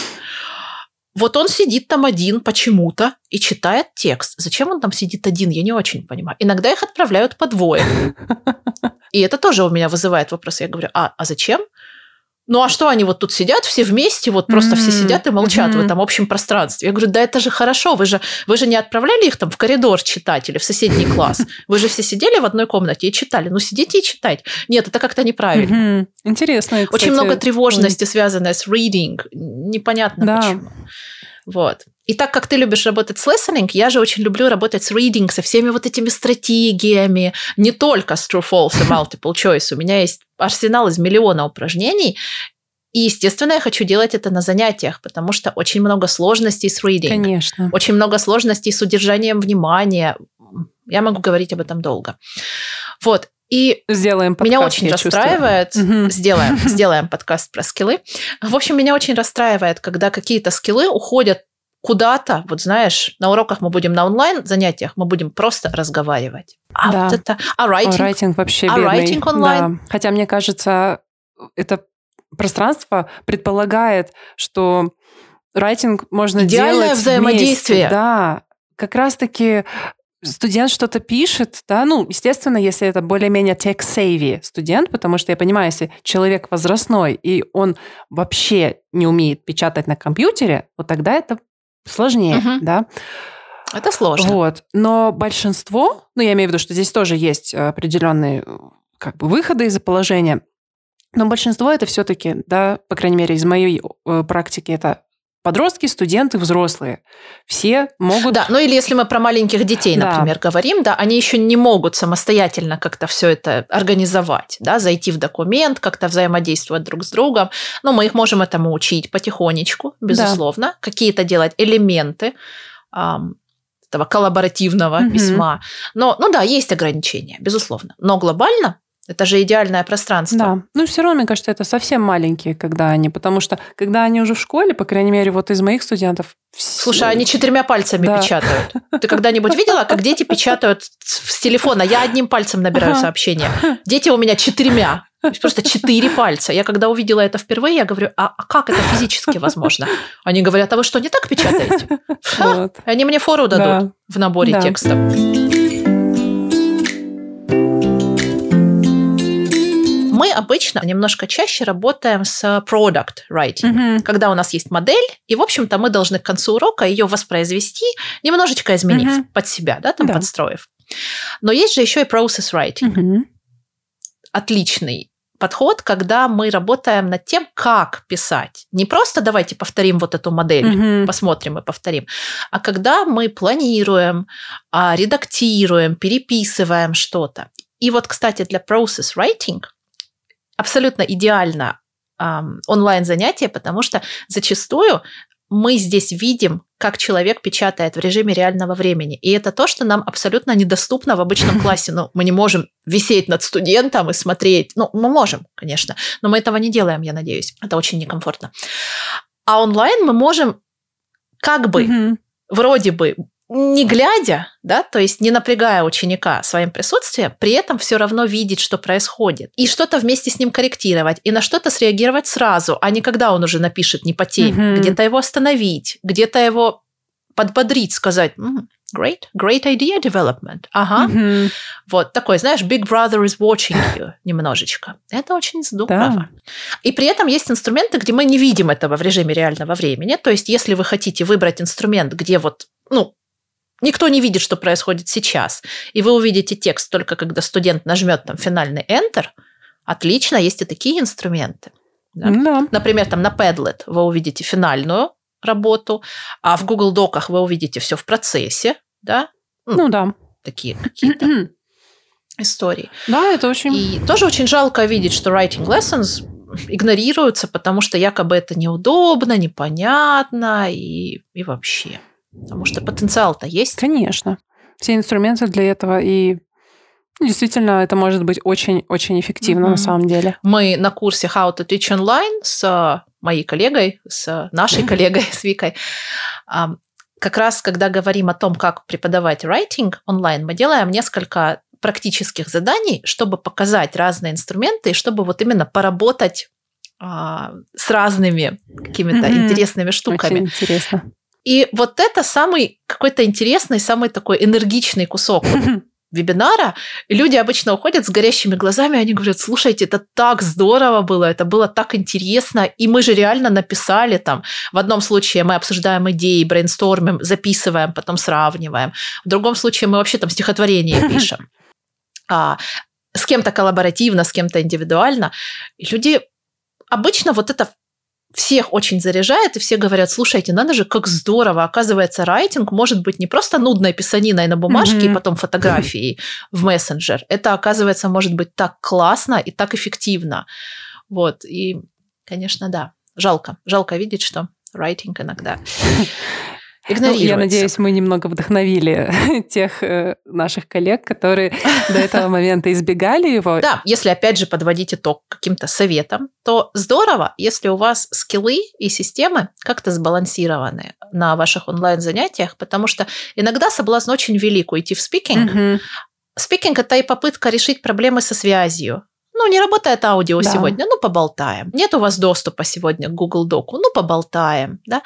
Вот он сидит там один почему-то и читает текст. Зачем он там сидит один, я не очень понимаю. Иногда их отправляют по двое. <laughs> И это тоже у меня вызывает вопрос. Я говорю, а, а зачем? Ну а что они вот тут сидят все вместе, вот просто все
Мгм,
сидят и молчат в
мгм.
этом общем пространстве. Я говорю, да это же хорошо, вы же, вы же не отправляли их там в коридор читать или в соседний <laughs> класс. Вы же все сидели в одной комнате и читали. Ну сидите и читать. Нет, это как-то неправильно.
мгм. Интересно,
Очень
кстати.
много тревожности, связанной с reading. Непонятно
Да.
почему. Вот. И так как ты любишь работать с listening, я же очень люблю работать с reading, со всеми вот этими стратегиями, не только с true, false и multiple choice. У меня есть арсенал из миллиона упражнений, и, естественно, я хочу делать это на занятиях, потому что очень много сложностей с reading.
Конечно.
Очень много сложностей с удержанием внимания. Я могу говорить об этом долго. Вот. И
Сделаем подкаст,
меня очень
чувствую.
расстраивает.
Мгм.
Сделаем, <laughs> сделаем подкаст про скиллы. В общем, меня очень расстраивает, когда какие-то скиллы уходят куда-то, вот знаешь, на уроках мы будем на онлайн занятиях, мы будем просто разговаривать. А
Да.
вот это, а
А
writing,
Райтинг вообще
А райтинг онлайн?
Да. Хотя, мне кажется, это пространство предполагает, что райтинг можно
Идеальное
делать
взаимодействие.
вместе. Да, как раз-таки студент что-то пишет, да, ну, естественно, если это более-менее tech-savvy студент, потому что я понимаю, если человек возрастной, и он вообще не умеет печатать на компьютере, вот тогда это сложнее,
Мгм.
да.
это сложно.
Вот. Но большинство, ну, я имею в виду, что здесь тоже есть определенные э, как бы выходы из положения, но большинство это все-таки, да, по крайней мере, из моей э, практики, это подростки, студенты, взрослые. Все могут...
Да, ну или если мы про маленьких детей,
Да.
например, говорим, да, они еще не могут самостоятельно как-то все это организовать, да, зайти в документ, как-то взаимодействовать друг с другом. Но мы их можем этому учить потихонечку, безусловно, какие-то делать элементы этого коллаборативного
Мгм.
письма. Но, ну да, есть ограничения, безусловно. Но глобально Это же идеальное пространство.
Да. Ну, все равно, мне кажется, это совсем маленькие, когда они, потому что, когда они уже в школе, по крайней мере, вот из моих студентов...
Слушай, они четырьмя пальцами да. печатают. Ты когда-нибудь <laughs> видела, как дети печатают с телефона? Я одним пальцем набираю ага. сообщения. Дети у меня четырьмя. Просто четыре пальца. Я когда увидела это впервые, я говорю, а, а как это физически возможно? Они говорят, а вы что, не так печатаете? <laughs> Вот. Они мне фору дадут да. в наборе да. текста. Мы обычно немножко чаще работаем с product writing, угу. когда у нас есть модель, и, в общем-то, мы должны к концу урока ее воспроизвести, немножечко изменив угу. под себя, да, там да. подстроив. Но есть же еще и process writing. Угу. Отличный подход, когда мы работаем над тем, как писать. Не просто давайте повторим вот эту модель, угу. посмотрим и повторим, а когда мы планируем, а, редактируем, переписываем что-то. И вот, кстати, для process writing абсолютно идеально онлайн-занятие, потому что зачастую мы здесь видим, как человек печатает в режиме реального времени. И это то, что нам абсолютно недоступно в обычном <laughs> классе. Ну, мы не можем висеть над студентом и смотреть. Ну, мы можем, конечно, но мы этого не делаем, я надеюсь. Это очень некомфортно. А онлайн мы можем как бы, вроде бы, не глядя, да, то есть не напрягая ученика своим присутствием, при этом все равно видеть, что происходит, и что-то вместе с ним корректировать, и на что-то среагировать сразу, а не когда он уже напишет не по теме, угу. где-то его остановить, где-то его подбодрить, сказать, great, great idea development, ага, угу. вот такой, знаешь, big brother is watching you немножечко, это очень здорово. Да. И при этом есть инструменты, где мы не видим этого в режиме реального времени, то есть если вы хотите выбрать инструмент, где вот ну, Никто не видит, что происходит сейчас. И вы увидите текст только когда студент нажмет там финальный Enter. Отлично, есть и такие инструменты. Да? Да. Например, там на Padlet вы увидите финальную работу, а в Google Доках вы увидите все в процессе, да?
Ну да.
Такие какие-то <clears throat> истории.
Да, это очень...
И тоже очень жалко видеть, что writing lessons игнорируются, потому что якобы это неудобно, непонятно и, и вообще. Потому что потенциал-то есть.
Конечно. Все инструменты для этого и Действительно, это может быть очень-очень эффективно mm-hmm. на самом деле.
Мы на курсе How to Teach Online с моей коллегой, с нашей коллегой, <laughs> с Викой, как раз когда говорим о том, как преподавать writing онлайн, мы делаем несколько практических заданий, чтобы показать разные инструменты и чтобы вот именно поработать а, с разными какими-то mm-hmm. интересными штуками.
Очень интересно.
И вот это самый какой-то интересный, самый такой энергичный кусок <laughs> вебинара. Люди обычно уходят с горящими глазами, они говорят, слушайте, это так здорово было, это было так интересно, и мы же реально написали там. В одном случае мы обсуждаем идеи, брейнстормим, записываем, потом сравниваем. В другом случае мы вообще там стихотворение <laughs> пишем. А, с кем-то коллаборативно, с кем-то индивидуально. И люди обычно вот это всех очень заряжает, и все говорят, слушайте, надо же, как здорово, оказывается, райтинг может быть не просто нудной писаниной на бумажке mm-hmm. и потом фотографией в мессенджер. Это, оказывается, может быть так классно и так эффективно. Вот, и, конечно, да, жалко. Жалко видеть, что райтинг иногда
Ну, я надеюсь, мы немного вдохновили <laughs> тех э, наших коллег, которые <laughs> до этого момента избегали его.
Да, если опять же подводить итог каким-то советом, то здорово, если у вас скиллы и системы как-то сбалансированы на ваших онлайн-занятиях, потому что иногда соблазн очень велик уйти в спикинг. Спикинг – это и попытка решить проблемы со связью, ну, не работает аудио да. сегодня, ну, поболтаем. Нет у вас доступа сегодня к Google Доку, ну, поболтаем. Да?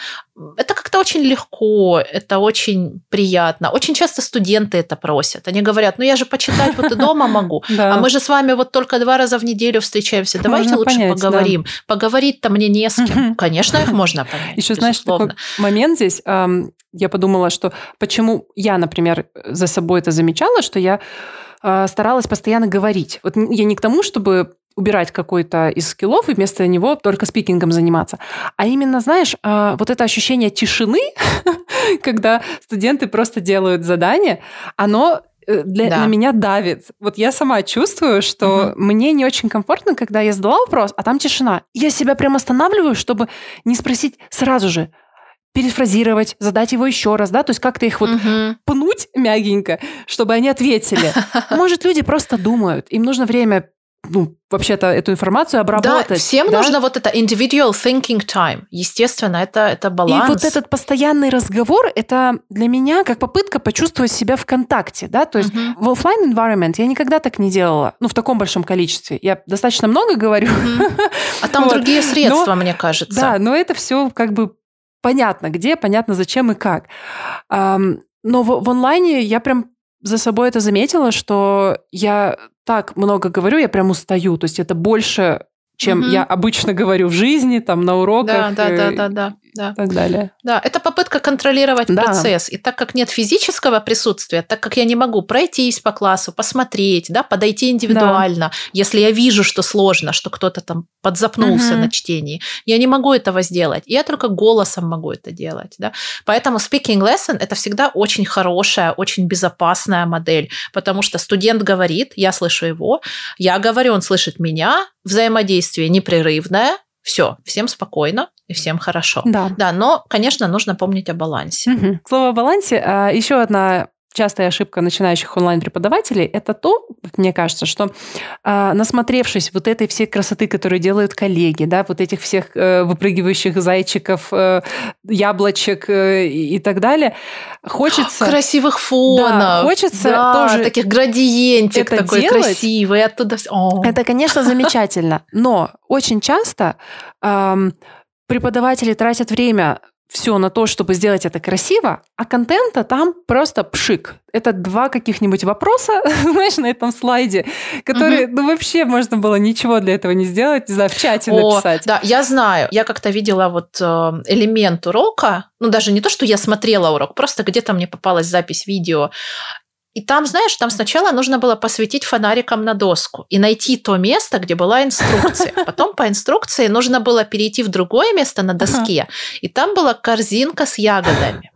Это как-то очень легко, это очень приятно. Очень часто студенты это просят. Они говорят, ну, я же почитать вот и дома могу, <laughs> а мы же с вами вот только два раза в неделю встречаемся. Давайте лучше поговорим. Поговорить-то мне не с кем. Конечно, их можно понять.
Еще, знаешь, такой момент здесь. Я подумала, что почему я, например, за собой это замечала, что я старалась постоянно говорить. Вот я не к тому, чтобы убирать какой-то из скиллов и вместо него только спикингом заниматься. А именно, знаешь, а, вот это ощущение тишины, <laughs> когда студенты просто делают задание, оно э, для, да. на меня давит. Вот я сама чувствую, что угу. мне не очень комфортно, когда я задала вопрос, а там тишина. Я себя прям останавливаю, чтобы не спросить сразу же, перефразировать, задать его еще раз, да, то есть как-то их вот угу. пнуть мягенько, чтобы они ответили. <laughs> Может, люди просто думают, им нужно время ну, вообще-то эту информацию обработать.
Да, всем
да?
нужно вот это individual thinking time. Естественно, это, это баланс.
И вот этот постоянный разговор, это для меня как попытка почувствовать себя в контакте, да, то есть uh-huh. в офлайн environment я никогда так не делала, ну, в таком большом количестве. Я достаточно много говорю.
Uh-huh. А там <laughs> вот. другие средства, но, мне кажется.
Да, но это все как бы понятно где, понятно зачем и как. Но в, в онлайне я прям за собой это заметила, что я так много говорю, я прям устаю. То есть это больше чем угу. я обычно говорю в жизни, там на уроках.
Да, да, да, да, да
да. так далее.
Да, это попытка контролировать да. процесс. И так как нет физического присутствия, так как я не могу пройтись по классу, посмотреть, да, подойти индивидуально, да. если я вижу, что сложно, что кто-то там подзапнулся угу. на чтении, я не могу этого сделать. Я только голосом могу это делать. Да? Поэтому speaking lesson – это всегда очень хорошая, очень безопасная модель, потому что студент говорит, я слышу его, я говорю, он слышит меня, взаимодействие непрерывное, все, всем спокойно и всем хорошо.
Да.
Да, но, конечно, нужно помнить о балансе.
Угу. Слово о балансе. А, еще одна частая ошибка начинающих онлайн-преподавателей – это то, как мне кажется, что э, насмотревшись вот этой всей красоты, которую делают коллеги, да, вот этих всех э, выпрыгивающих зайчиков, э, яблочек э, и, так далее, хочется… <gasps>
Красивых фонов.
Да, хочется да, тоже
таких градиентик такой
делать.
красивый. Оттуда... О.
Это, конечно, замечательно, но очень часто э, преподаватели тратят время все на то, чтобы сделать это красиво, а контента там просто пшик. Это два каких-нибудь вопроса, <laughs> знаешь, на этом слайде, которые, угу. ну, вообще можно было ничего для этого не сделать, не знаю, в чате О, написать.
Да, я знаю. Я как-то видела вот э, элемент урока, ну, даже не то, что я смотрела урок, просто где-то мне попалась запись видео, и там, знаешь, там сначала нужно было посветить фонариком на доску и найти то место, где была инструкция. <laughs> Потом по инструкции нужно было перейти в другое место на доске, и там была корзинка с ягодами.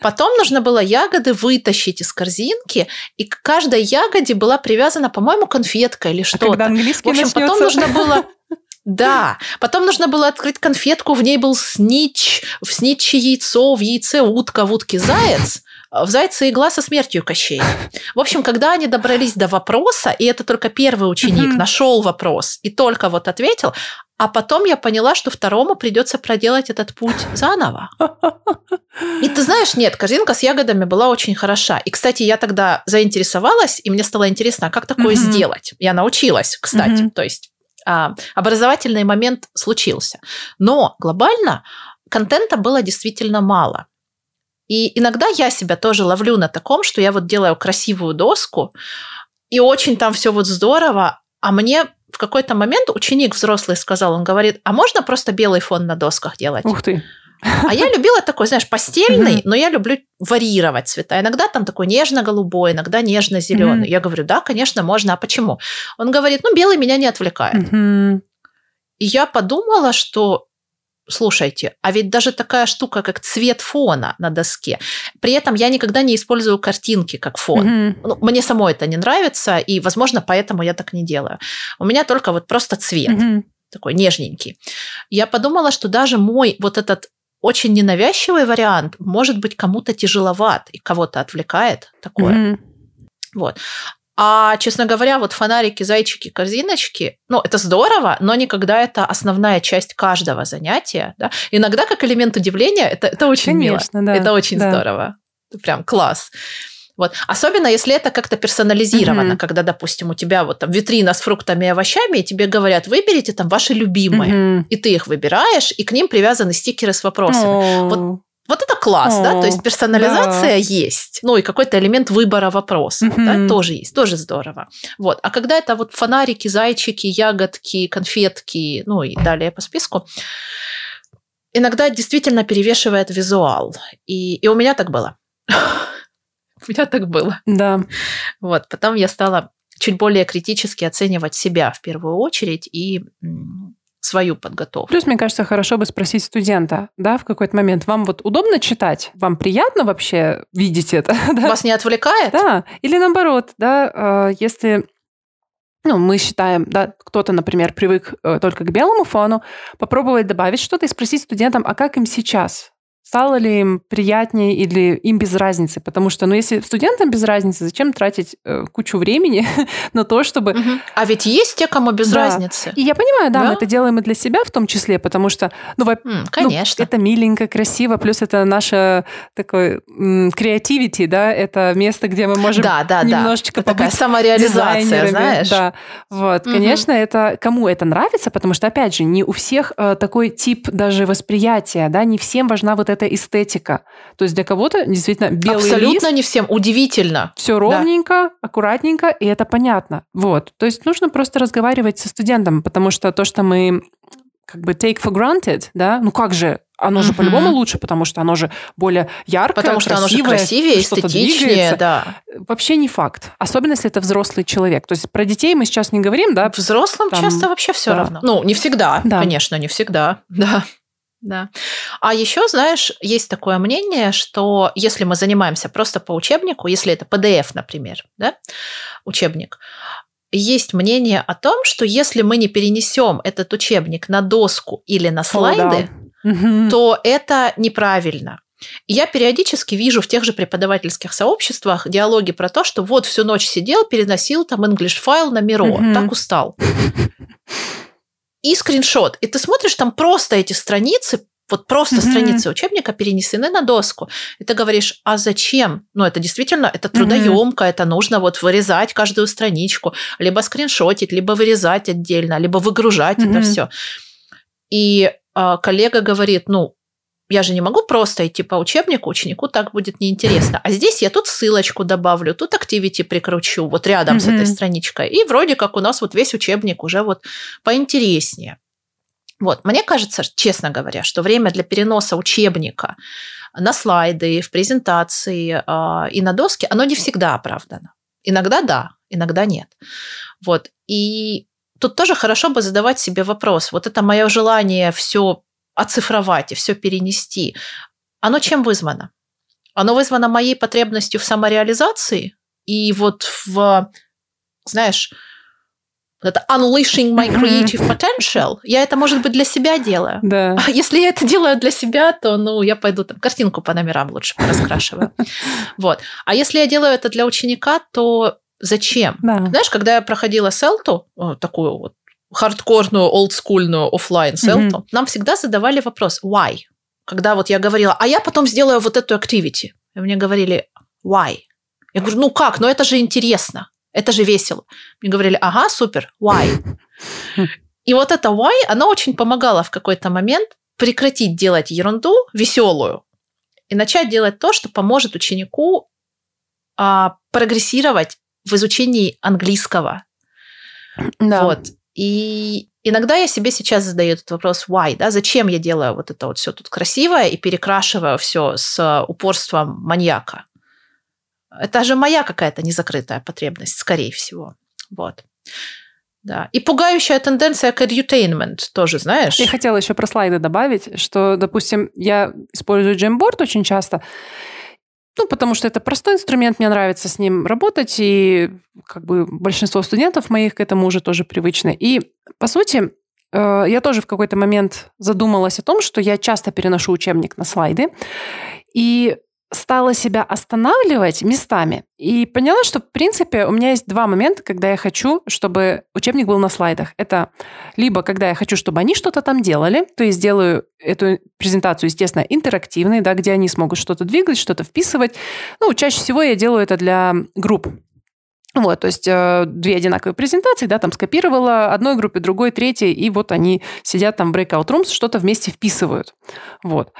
Потом нужно было ягоды вытащить из корзинки, и к каждой ягоде была привязана, по-моему, конфетка или что-то. А
когда английский
в общем,
начнется?
потом нужно было <laughs> да, потом нужно было открыть конфетку, в ней был снич, в сниче яйцо, в яйце утка, в утке заяц. В «Зайце игла со смертью Кощей». В общем, когда они добрались до вопроса, и это только первый ученик нашел вопрос и только вот ответил, а потом я поняла, что второму придется проделать этот путь заново. И ты знаешь, нет, корзинка с ягодами была очень хороша. И, кстати, я тогда заинтересовалась, и мне стало интересно, а как такое mm-hmm. сделать. Я научилась, кстати. Mm-hmm. То есть а, образовательный момент случился. Но глобально контента было действительно мало. И иногда я себя тоже ловлю на таком, что я вот делаю красивую доску, и очень там все вот здорово, а мне в какой-то момент ученик взрослый сказал, он говорит, а можно просто белый фон на досках делать?
Ух ты.
А я любила такой, знаешь, постельный, но я люблю варьировать цвета. Иногда там такой нежно-голубой, иногда нежно-зеленый. Я говорю, да, конечно, можно. А почему? Он говорит, ну, белый меня не отвлекает. И я подумала, что Слушайте, а ведь даже такая штука, как цвет фона на доске. При этом я никогда не использую картинки как фон. Mm-hmm. Ну, мне самой это не нравится, и, возможно, поэтому я так не делаю. У меня только вот просто цвет. Mm-hmm. Такой нежненький. Я подумала, что даже мой вот этот очень ненавязчивый вариант может быть кому-то тяжеловат и кого-то отвлекает такое. Mm-hmm. Вот. А, честно говоря, вот фонарики, зайчики, корзиночки, ну, это здорово, но никогда это основная часть каждого занятия. Да? Иногда как элемент удивления это, это очень
Конечно,
мило.
Да,
это очень
да.
здорово. Прям класс. Вот. Особенно, если это как-то персонализировано, mm-hmm. когда, допустим, у тебя вот там витрина с фруктами и овощами, и тебе говорят, выберите там ваши любимые. Mm-hmm. И ты их выбираешь, и к ним привязаны стикеры с вопросами. Oh. Вот вот это класс, О, да, то есть персонализация да. есть, ну и какой-то элемент выбора вопроса, угу. да, тоже есть, тоже здорово. Вот, а когда это вот фонарики, зайчики, ягодки, конфетки, ну и далее по списку, иногда действительно перевешивает визуал, и, и у меня так было. <laughs> У меня так было.
Да.
Вот, потом я стала чуть более критически оценивать себя в первую очередь и свою подготовку.
Плюс, мне кажется, хорошо бы спросить студента, да, в какой-то момент, вам вот удобно читать? Вам приятно вообще видеть это? <laughs>
Вас не отвлекает?
Да. Или наоборот, да, а, если ну, мы считаем, да, кто-то, например, привык э, только к белому фону, попробовать добавить что-то и спросить студентам, а как им сейчас? Стало ли им приятнее или им без разницы? Потому что, ну, если студентам без разницы, зачем тратить э, кучу времени <laughs> на то, чтобы... Угу.
А ведь есть те, кому без да. разницы.
И я понимаю, да, да, мы это делаем и для себя в том числе, потому что, ну, во... mm,
конечно.
Ну, это миленько, красиво, плюс это наше такое креативити, да, это место, где мы можем
да, да,
немножечко
да. такая самореализация, знаешь.
Да, вот, угу. конечно, это кому это нравится, потому что, опять же, не у всех э, такой тип даже восприятия, да, не всем важна вот эта эстетика. То есть для кого-то действительно белый
Абсолютно
лист,
не всем. Удивительно.
Все ровненько, да. аккуратненько, и это понятно. Вот. То есть нужно просто разговаривать со студентом, потому что то, что мы как бы take for granted, да, ну как же, оно же uh-huh. по-любому лучше, потому что оно же более яркое,
Потому что красивое, оно же красивее, эстетичнее, да.
Вообще не факт. Особенно, если это взрослый человек. То есть про детей мы сейчас не говорим, да?
Взрослым там, часто вообще все да. равно. Ну, не всегда, да. конечно, не всегда, <laughs> да. Да. А еще, знаешь, есть такое мнение, что если мы занимаемся просто по учебнику, если это PDF, например, да, учебник, есть мнение о том, что если мы не перенесем этот учебник на доску или на слайды, О, да. то это неправильно. И я периодически вижу в тех же преподавательских сообществах диалоги про то, что вот всю ночь сидел, переносил там English файл на Миро, угу. так устал <laughs> и скриншот. И ты смотришь, там просто эти страницы, вот просто mm-hmm. страницы учебника перенесены на доску. И ты говоришь, а зачем? Ну, это действительно, это трудоемко, mm-hmm. это нужно вот вырезать каждую страничку, либо скриншотить, либо вырезать отдельно, либо выгружать mm-hmm. это все. И э, коллега говорит, ну, я же не могу просто идти по учебнику, ученику так будет неинтересно. А здесь я тут ссылочку добавлю, тут activity прикручу, вот рядом mm-hmm. с этой страничкой. И вроде как у нас вот весь учебник уже вот поинтереснее. Вот, мне кажется, честно говоря, что время для переноса учебника на слайды, в презентации э, и на доски, оно не всегда оправдано. Иногда да, иногда нет. Вот. И тут тоже хорошо бы задавать себе вопрос. Вот это мое желание все оцифровать и все перенести, оно чем вызвано? Оно вызвано моей потребностью в самореализации и вот в, знаешь, это unleashing my creative potential, я это, может быть, для себя делаю.
Да.
А если я это делаю для себя, то, ну, я пойду там картинку по номерам лучше раскрашиваю. <laughs> Вот. А если я делаю это для ученика, то зачем?
Да.
Знаешь, когда я проходила селту, такую вот хардкорную, олдскульную офлайн селту, mm-hmm. нам всегда задавали вопрос why. Когда вот я говорила, а я потом сделаю вот эту activity. И мне говорили why. Я говорю, ну как, ну это же интересно, это же весело. Мне говорили, ага, супер, why. <laughs> И вот это why, оно очень помогало в какой-то момент прекратить делать ерунду веселую и начать делать то, что поможет ученику а, прогрессировать в изучении английского. Да. Вот. И иногда я себе сейчас задаю этот вопрос, why, да, зачем я делаю вот это вот все тут красивое и перекрашиваю все с упорством маньяка. Это же моя какая-то незакрытая потребность, скорее всего. Вот. Да. И пугающая тенденция к edutainment тоже, знаешь?
Я хотела еще про слайды добавить, что, допустим, я использую Jamboard очень часто, ну, потому что это простой инструмент, мне нравится с ним работать, и как бы большинство студентов моих к этому уже тоже привычны. И, по сути, э, я тоже в какой-то момент задумалась о том, что я часто переношу учебник на слайды, и стала себя останавливать местами и поняла, что, в принципе, у меня есть два момента, когда я хочу, чтобы учебник был на слайдах. Это либо когда я хочу, чтобы они что-то там делали, то есть делаю эту презентацию, естественно, интерактивной, да, где они смогут что-то двигать, что-то вписывать. Ну, чаще всего я делаю это для групп. Вот, то есть э, две одинаковые презентации, да, там скопировала одной группе, другой, третьей, и вот они сидят там в breakout rooms, что-то вместе вписывают. Вот.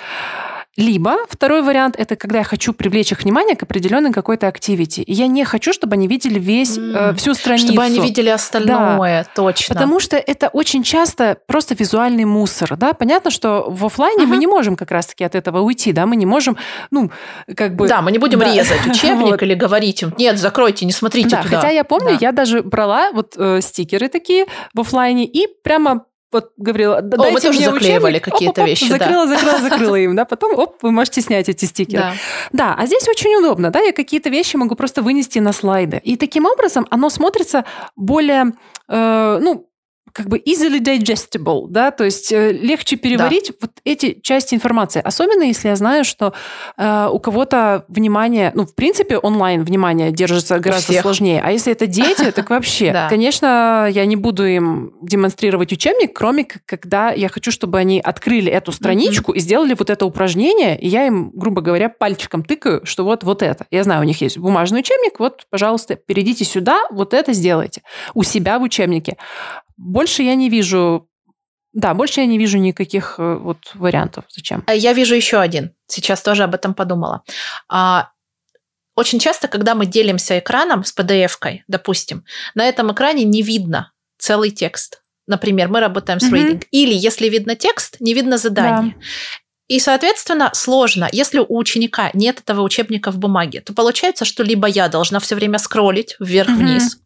Либо второй вариант – это когда я хочу привлечь их внимание к определенной какой-то активити. И я не хочу, чтобы они видели весь, mm. э, всю страницу.
Чтобы они видели остальное,
да.
точно.
Потому что это очень часто просто визуальный мусор. Да? Понятно, что в офлайне uh-huh. мы не можем как раз-таки от этого уйти. Да? Мы не можем, ну, как бы...
Да, мы не будем да. резать учебник <laughs> вот. или говорить им, нет, закройте, не смотрите
да,
туда.
Хотя я помню, да. я даже брала вот э, стикеры такие в офлайне и прямо вот говорила,
О, мы тоже заклеивали какие-то вещи.
Закрыла, да. закрыла, закрыла им, да, потом, оп, вы можете снять эти стикеры. <laughs> Да. да, а здесь очень удобно, да, я какие-то вещи могу просто вынести на слайды. И таким образом оно смотрится более, э, ну, как бы easily digestible, да, то есть э, легче переварить. Да. Вот эти части информации. Особенно, если я знаю, что э, у кого-то внимание, ну, в принципе, онлайн внимание держится гораздо сложнее. А если это дети, так вообще. <laughs> Конечно, я не буду им демонстрировать учебник, кроме как когда я хочу, чтобы они открыли эту страничку и сделали вот это упражнение, и я им, грубо говоря, пальчиком тыкаю, что вот, вот это. Я знаю, у них есть бумажный учебник, вот, пожалуйста, перейдите сюда, вот это сделайте. У себя в учебнике. Больше я не вижу да, больше я не вижу никаких э, вот вариантов. Зачем?
Э, я вижу еще один. Сейчас тоже об этом подумала. А, очень часто, когда мы делимся экраном с PDF-кой, допустим, на этом экране не видно целый текст. Например, мы работаем с mm-hmm. reading. Или если видно текст, не видно задание. Да. И, соответственно, сложно. Если у ученика нет этого учебника в бумаге, то получается, что либо я должна все время скроллить вверх-вниз,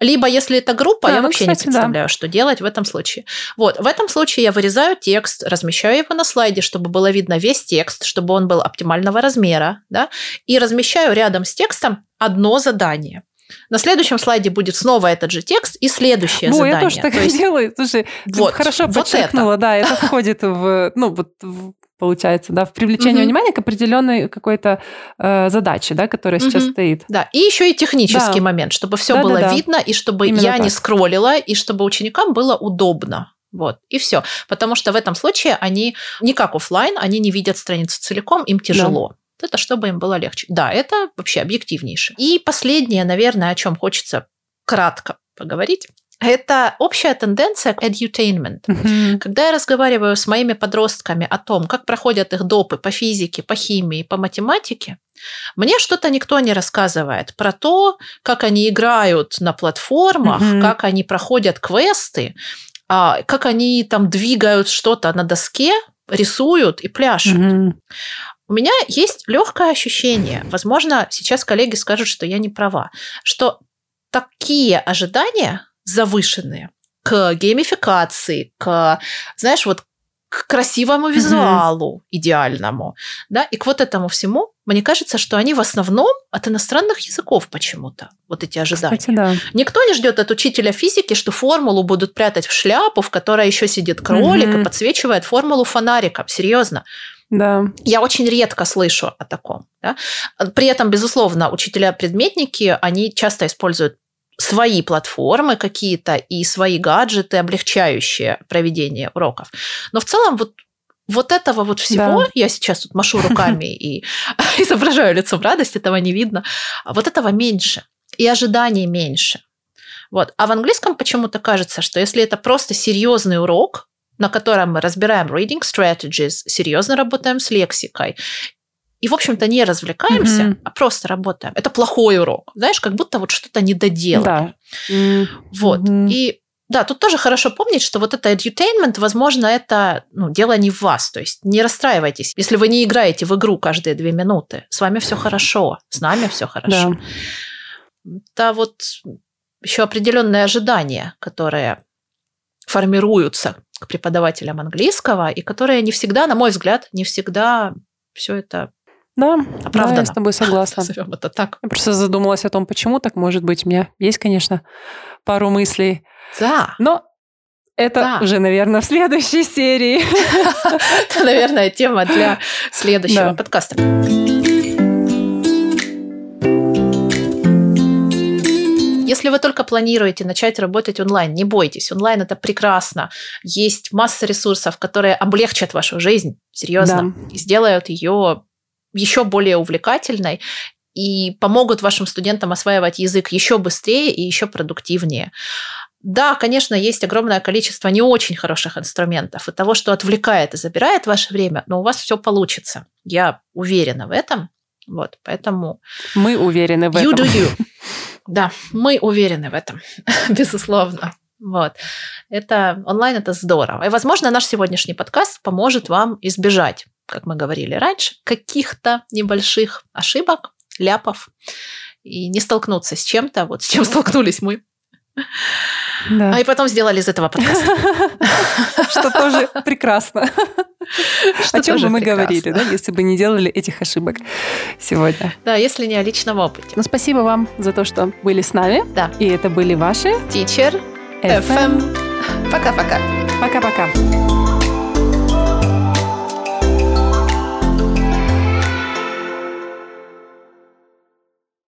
либо, если это группа, да, я ну, вообще кстати, не представляю, да. что делать в этом случае. Вот, в этом случае я вырезаю текст, размещаю его на слайде, чтобы было видно весь текст, чтобы он был оптимального размера, да, и размещаю рядом с текстом одно задание. На следующем слайде будет снова этот же текст и следующее Во, задание.
я тоже так То есть... делаю. Слушай, вот, хорошо вот подчеркнула, это. да, это <laughs> входит в, ну, вот в получается, да, в привлечении угу. внимания к определенной какой-то э, задаче, да, которая угу. сейчас стоит.
Да, и еще и технический да. момент, чтобы все да, было да, да. видно, и чтобы Именно я так. не скроллила, и чтобы ученикам было удобно. Вот, и все. Потому что в этом случае они не как офлайн, они не видят страницу целиком, им тяжело. Да. Это чтобы им было легче. Да, это вообще объективнейшее. И последнее, наверное, о чем хочется кратко поговорить, это общая тенденция к edutainment. Mm-hmm. Когда я разговариваю с моими подростками о том, как проходят их допы по физике, по химии, по математике, мне что-то никто не рассказывает про то, как они играют на платформах, mm-hmm. как они проходят квесты, а, как они там двигают что-то на доске, рисуют и пляшут. Mm-hmm. У меня есть легкое ощущение, возможно, сейчас коллеги скажут, что я не права, что такие ожидания завышенные к геймификации, к, знаешь, вот к красивому визуалу mm-hmm. идеальному, да, и к вот этому всему, мне кажется, что они в основном от иностранных языков почему-то, вот эти ожидания. Кстати, да. Никто не ждет от учителя физики, что формулу будут прятать в шляпу, в которой еще сидит кролик mm-hmm. и подсвечивает формулу фонариком. Серьезно.
Да.
Я очень редко слышу о таком. Да? При этом, безусловно, учителя-предметники, они часто используют свои платформы какие-то и свои гаджеты, облегчающие проведение уроков. Но в целом вот вот этого вот всего, да. я сейчас тут машу руками и <laughs> изображаю лицом радость, этого не видно, а вот этого меньше, и ожиданий меньше. Вот. А в английском почему-то кажется, что если это просто серьезный урок, на котором мы разбираем reading strategies, серьезно работаем с лексикой, и, в общем-то, не развлекаемся, mm-hmm. а просто работаем. Это плохой урок. Знаешь, как будто вот что-то не доделали. Да. Mm-hmm. Вот. И да, тут тоже хорошо помнить, что вот это edutainment, возможно, это ну, дело не в вас. То есть не расстраивайтесь. Если вы не играете в игру каждые две минуты, с вами все хорошо, с нами все хорошо. Да. Это вот еще определенные ожидания, которые формируются к преподавателям английского, и которые не всегда, на мой взгляд, не всегда все это
да, оправдано. Да, я с тобой согласна. <laughs>
Назовем это так.
Я просто задумалась о том, почему так может быть. У меня есть, конечно, пару мыслей.
Да.
Но это да. уже, наверное, в следующей серии. <laughs>
Это, наверное, тема для следующего подкаста. Если вы только планируете начать работать онлайн, не бойтесь. Онлайн это прекрасно. Есть масса ресурсов, которые облегчат вашу жизнь, серьезно, да. и сделают ее еще более увлекательной и помогут вашим студентам осваивать язык еще быстрее и еще продуктивнее. Да, конечно, есть огромное количество не очень хороших инструментов и того, что отвлекает и забирает ваше время, но у вас все получится. Я уверена в этом. Вот, поэтому...
Мы уверены в
you этом. You do you. <laughs> Да, мы уверены в этом, <laughs> безусловно. Вот. Это онлайн это здорово. И, возможно, наш сегодняшний подкаст поможет вам избежать как мы говорили раньше, каких-то небольших ошибок, ляпов, и не столкнуться с чем-то, вот с чем столкнулись мы. Да. А и потом сделали из этого подкаст. <laughs>
Что тоже прекрасно. О чем бы мы говорили, да, если бы не делали этих ошибок сегодня.
Да, если не о личном опыте.
Ну, спасибо вам за то, что были с нами.
Да.
И это были ваши
Teacher FM.
Пока-пока. Пока-пока.